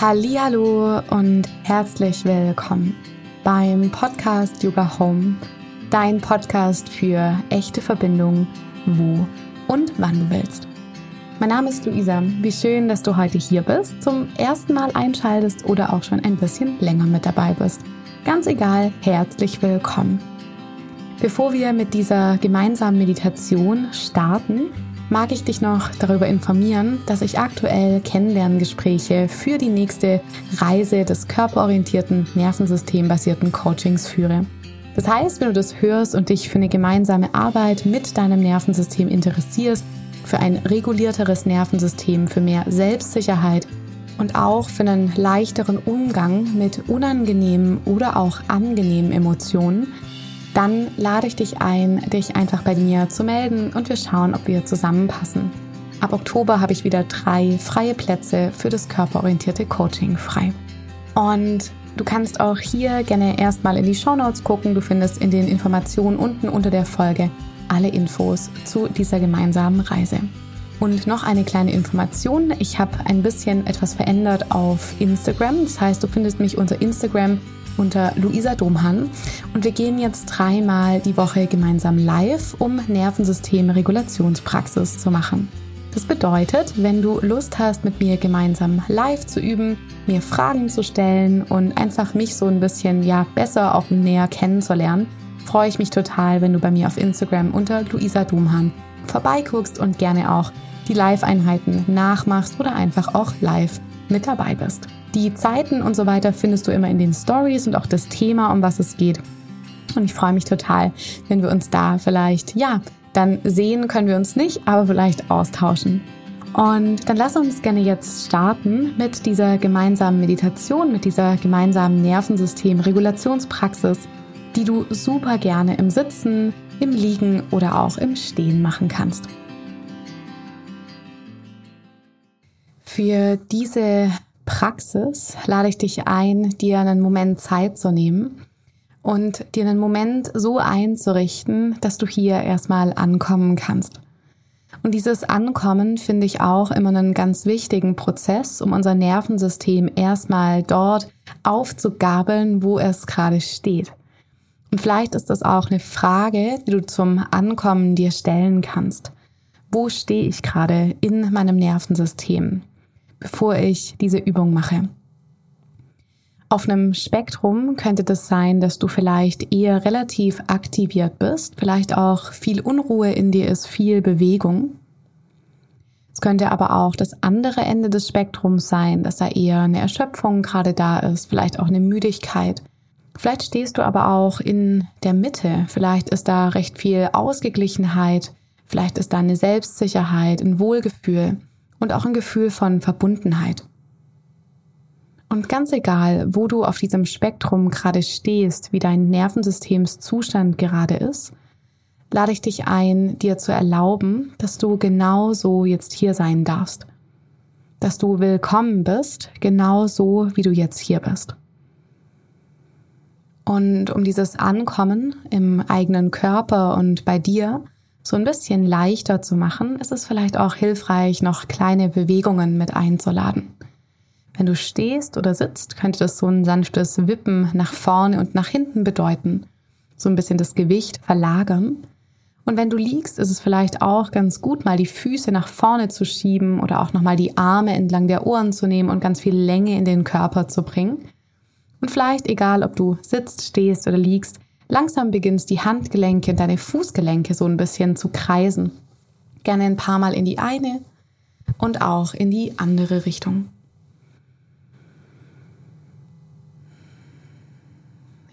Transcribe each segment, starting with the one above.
Hallo und herzlich willkommen beim Podcast Yoga Home, dein Podcast für echte Verbindung, wo und wann du willst. Mein Name ist Luisa. Wie schön, dass du heute hier bist, zum ersten Mal einschaltest oder auch schon ein bisschen länger mit dabei bist. Ganz egal, herzlich willkommen. Bevor wir mit dieser gemeinsamen Meditation starten, mag ich dich noch darüber informieren, dass ich aktuell Kennenlerngespräche für die nächste Reise des körperorientierten, nervensystembasierten Coachings führe. Das heißt, wenn du das hörst und dich für eine gemeinsame Arbeit mit deinem Nervensystem interessierst, für ein regulierteres Nervensystem, für mehr Selbstsicherheit und auch für einen leichteren Umgang mit unangenehmen oder auch angenehmen Emotionen, dann lade ich dich ein, dich einfach bei mir zu melden und wir schauen, ob wir zusammenpassen. Ab Oktober habe ich wieder drei freie Plätze für das körperorientierte Coaching frei. Und du kannst auch hier gerne erstmal in die Show Notes gucken. Du findest in den Informationen unten unter der Folge alle Infos zu dieser gemeinsamen Reise. Und noch eine kleine Information. Ich habe ein bisschen etwas verändert auf Instagram. Das heißt, du findest mich unter Instagram unter Luisa Domhan und wir gehen jetzt dreimal die Woche gemeinsam live, um Nervensystem-Regulationspraxis zu machen. Das bedeutet, wenn du Lust hast, mit mir gemeinsam live zu üben, mir Fragen zu stellen und einfach mich so ein bisschen ja besser auch näher kennenzulernen, freue ich mich total, wenn du bei mir auf Instagram unter Luisa Domhan vorbeiguckst und gerne auch die Live-Einheiten nachmachst oder einfach auch live mit dabei bist. Die Zeiten und so weiter findest du immer in den Stories und auch das Thema, um was es geht. Und ich freue mich total, wenn wir uns da vielleicht, ja, dann sehen können wir uns nicht, aber vielleicht austauschen. Und dann lass uns gerne jetzt starten mit dieser gemeinsamen Meditation, mit dieser gemeinsamen Nervensystem-Regulationspraxis, die du super gerne im Sitzen, im Liegen oder auch im Stehen machen kannst. Für diese Praxis lade ich dich ein, dir einen Moment Zeit zu nehmen und dir einen Moment so einzurichten, dass du hier erstmal ankommen kannst. Und dieses Ankommen finde ich auch immer einen ganz wichtigen Prozess, um unser Nervensystem erstmal dort aufzugabeln, wo es gerade steht. Und vielleicht ist das auch eine Frage, die du zum Ankommen dir stellen kannst. Wo stehe ich gerade in meinem Nervensystem? Bevor ich diese Übung mache. Auf einem Spektrum könnte das sein, dass du vielleicht eher relativ aktiviert bist, vielleicht auch viel Unruhe in dir ist, viel Bewegung. Es könnte aber auch das andere Ende des Spektrums sein, dass da eher eine Erschöpfung gerade da ist, vielleicht auch eine Müdigkeit. Vielleicht stehst du aber auch in der Mitte, vielleicht ist da recht viel Ausgeglichenheit, vielleicht ist da eine Selbstsicherheit, ein Wohlgefühl und auch ein Gefühl von Verbundenheit. Und ganz egal, wo du auf diesem Spektrum gerade stehst, wie dein Nervensystemszustand gerade ist, lade ich dich ein, dir zu erlauben, dass du genau so jetzt hier sein darfst. Dass du willkommen bist, genau so, wie du jetzt hier bist. Und um dieses Ankommen im eigenen Körper und bei dir so ein bisschen leichter zu machen, ist es vielleicht auch hilfreich, noch kleine Bewegungen mit einzuladen. Wenn du stehst oder sitzt, könnte das so ein sanftes Wippen nach vorne und nach hinten bedeuten. So ein bisschen das Gewicht verlagern. Und wenn du liegst, ist es vielleicht auch ganz gut, mal die Füße nach vorne zu schieben oder auch nochmal die Arme entlang der Ohren zu nehmen und ganz viel Länge in den Körper zu bringen. Und vielleicht, egal ob du sitzt, stehst oder liegst, Langsam beginnst die Handgelenke deine Fußgelenke so ein bisschen zu kreisen. Gerne ein paar Mal in die eine und auch in die andere Richtung.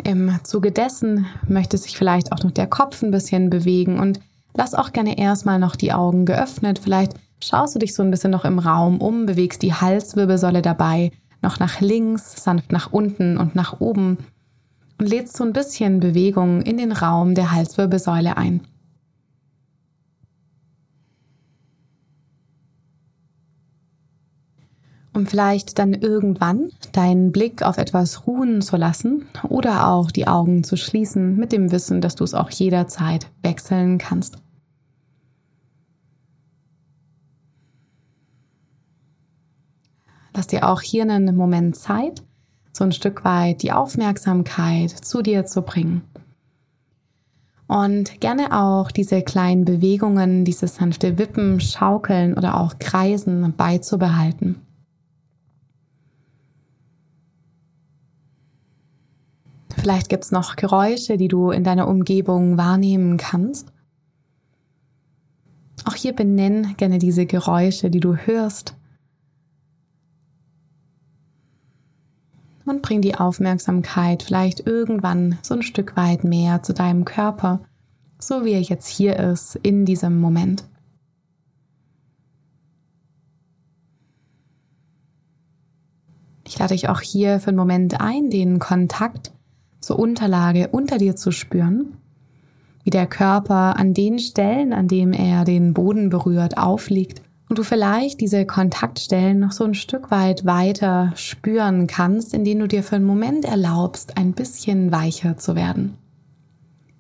Im Zuge dessen möchte sich vielleicht auch noch der Kopf ein bisschen bewegen und lass auch gerne erstmal noch die Augen geöffnet. Vielleicht schaust du dich so ein bisschen noch im Raum um, bewegst die Halswirbelsäule dabei noch nach links, sanft nach unten und nach oben und lädst so ein bisschen Bewegung in den Raum der Halswirbelsäule ein. Um vielleicht dann irgendwann deinen Blick auf etwas ruhen zu lassen oder auch die Augen zu schließen mit dem Wissen, dass du es auch jederzeit wechseln kannst. lass dir auch hier einen Moment Zeit, so ein Stück weit die Aufmerksamkeit zu dir zu bringen. Und gerne auch diese kleinen Bewegungen, dieses sanfte Wippen, Schaukeln oder auch Kreisen beizubehalten. Vielleicht gibt es noch Geräusche, die du in deiner Umgebung wahrnehmen kannst. Auch hier benenn gerne diese Geräusche, die du hörst. Und bring die Aufmerksamkeit vielleicht irgendwann so ein Stück weit mehr zu deinem Körper, so wie er jetzt hier ist, in diesem Moment. Ich lade dich auch hier für einen Moment ein, den Kontakt zur Unterlage unter dir zu spüren, wie der Körper an den Stellen, an dem er den Boden berührt, aufliegt und du vielleicht diese Kontaktstellen noch so ein Stück weit weiter spüren kannst, indem du dir für einen Moment erlaubst, ein bisschen weicher zu werden.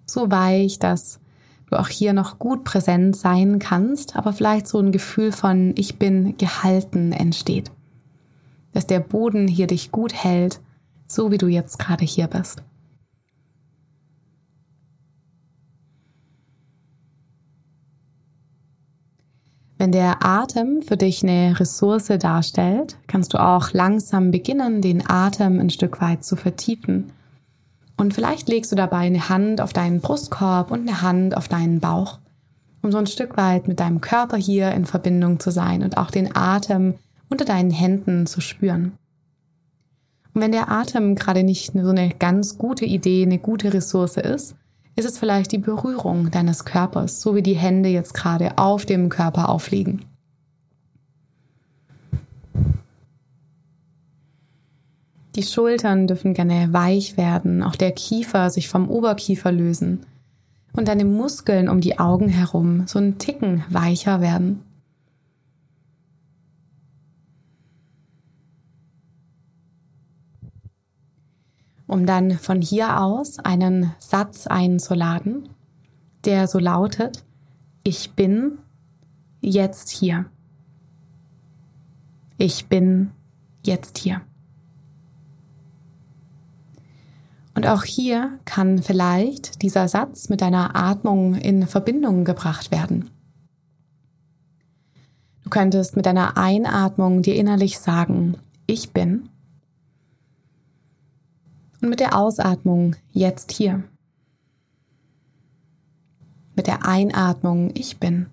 So weich, dass du auch hier noch gut präsent sein kannst, aber vielleicht so ein Gefühl von ich bin gehalten entsteht. Dass der Boden hier dich gut hält, so wie du jetzt gerade hier bist. Wenn der Atem für dich eine Ressource darstellt, kannst du auch langsam beginnen, den Atem ein Stück weit zu vertiefen. Und vielleicht legst du dabei eine Hand auf deinen Brustkorb und eine Hand auf deinen Bauch, um so ein Stück weit mit deinem Körper hier in Verbindung zu sein und auch den Atem unter deinen Händen zu spüren. Und wenn der Atem gerade nicht so eine ganz gute Idee, eine gute Ressource ist, ist es vielleicht die Berührung deines Körpers, so wie die Hände jetzt gerade auf dem Körper aufliegen. Die Schultern dürfen gerne weich werden, auch der Kiefer sich vom Oberkiefer lösen und deine Muskeln um die Augen herum so ein Ticken weicher werden. Um dann von hier aus einen Satz einzuladen, der so lautet, ich bin jetzt hier. Ich bin jetzt hier. Und auch hier kann vielleicht dieser Satz mit deiner Atmung in Verbindung gebracht werden. Du könntest mit deiner Einatmung dir innerlich sagen, ich bin und mit der Ausatmung jetzt hier. Mit der Einatmung ich bin.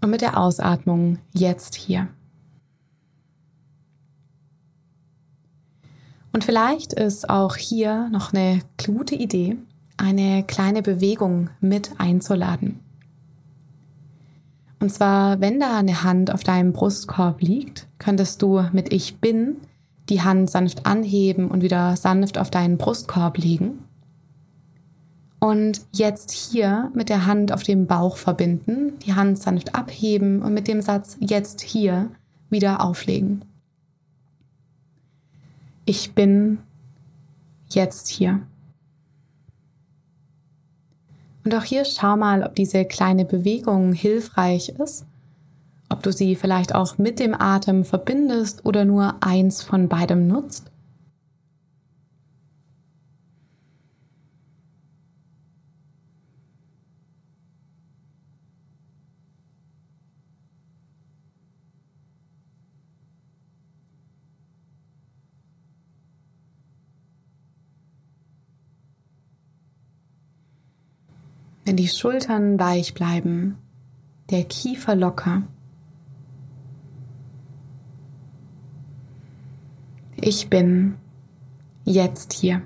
Und mit der Ausatmung jetzt hier. Und vielleicht ist auch hier noch eine gute Idee, eine kleine Bewegung mit einzuladen. Und zwar, wenn da eine Hand auf deinem Brustkorb liegt, könntest du mit Ich bin die Hand sanft anheben und wieder sanft auf deinen Brustkorb legen. Und jetzt hier mit der Hand auf dem Bauch verbinden, die Hand sanft abheben und mit dem Satz jetzt hier wieder auflegen. Ich bin jetzt hier. Und auch hier schau mal, ob diese kleine Bewegung hilfreich ist ob du sie vielleicht auch mit dem Atem verbindest oder nur eins von beidem nutzt. Wenn die Schultern weich bleiben, der Kiefer locker, Ich bin jetzt hier.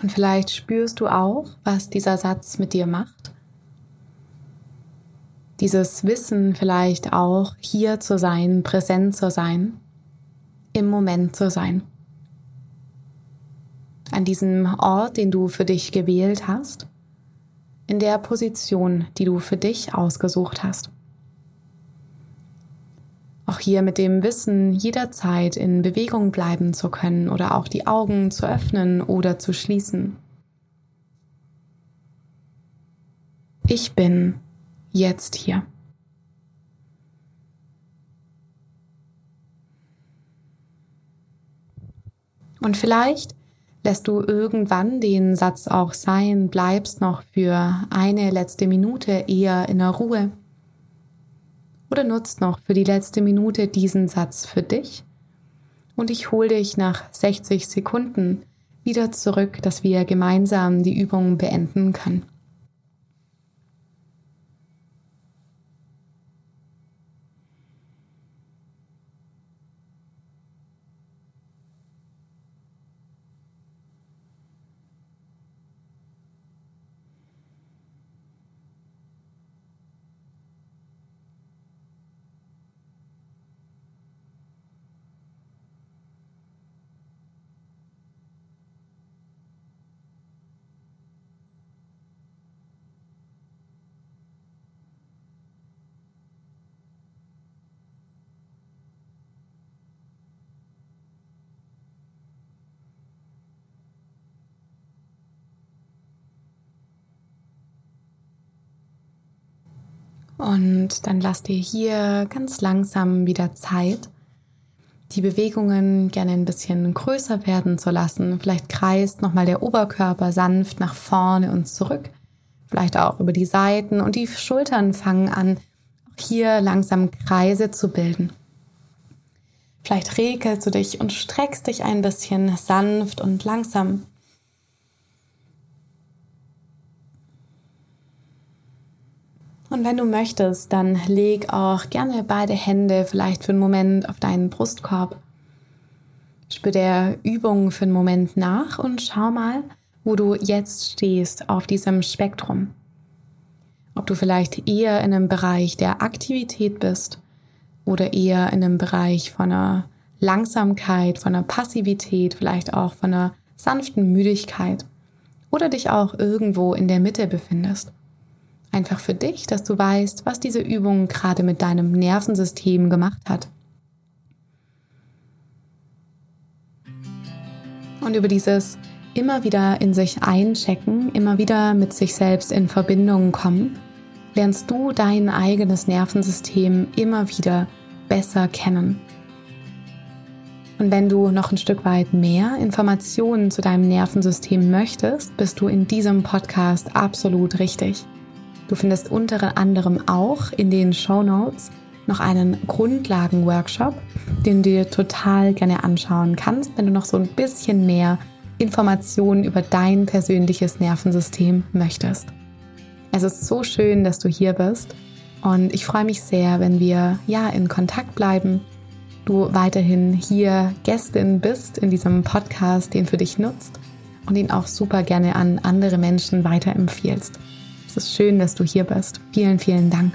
Und vielleicht spürst du auch, was dieser Satz mit dir macht. Dieses Wissen vielleicht auch, hier zu sein, präsent zu sein, im Moment zu sein an diesem Ort, den du für dich gewählt hast, in der Position, die du für dich ausgesucht hast. Auch hier mit dem Wissen, jederzeit in Bewegung bleiben zu können oder auch die Augen zu öffnen oder zu schließen. Ich bin jetzt hier. Und vielleicht lässt du irgendwann den Satz auch sein, bleibst noch für eine letzte Minute eher in der Ruhe. Oder nutzt noch für die letzte Minute diesen Satz für dich. Und ich hole dich nach 60 Sekunden wieder zurück, dass wir gemeinsam die Übung beenden können. Und dann lass dir hier ganz langsam wieder Zeit, die Bewegungen gerne ein bisschen größer werden zu lassen. Vielleicht kreist nochmal der Oberkörper sanft nach vorne und zurück. Vielleicht auch über die Seiten und die Schultern fangen an, hier langsam Kreise zu bilden. Vielleicht regelst du dich und streckst dich ein bisschen sanft und langsam. Und wenn du möchtest, dann leg auch gerne beide Hände vielleicht für einen Moment auf deinen Brustkorb. Spür der Übung für einen Moment nach und schau mal, wo du jetzt stehst auf diesem Spektrum. Ob du vielleicht eher in einem Bereich der Aktivität bist oder eher in einem Bereich von einer Langsamkeit, von einer Passivität, vielleicht auch von einer sanften Müdigkeit oder dich auch irgendwo in der Mitte befindest. Einfach für dich, dass du weißt, was diese Übung gerade mit deinem Nervensystem gemacht hat. Und über dieses immer wieder in sich einchecken, immer wieder mit sich selbst in Verbindung kommen, lernst du dein eigenes Nervensystem immer wieder besser kennen. Und wenn du noch ein Stück weit mehr Informationen zu deinem Nervensystem möchtest, bist du in diesem Podcast absolut richtig. Du findest unter anderem auch in den Show Notes noch einen Grundlagen-Workshop, den du dir total gerne anschauen kannst, wenn du noch so ein bisschen mehr Informationen über dein persönliches Nervensystem möchtest. Es ist so schön, dass du hier bist und ich freue mich sehr, wenn wir ja in Kontakt bleiben. Du weiterhin hier Gästin bist in diesem Podcast, den für dich nutzt und ihn auch super gerne an andere Menschen weiterempfiehlst. Es ist schön, dass du hier bist. Vielen, vielen Dank.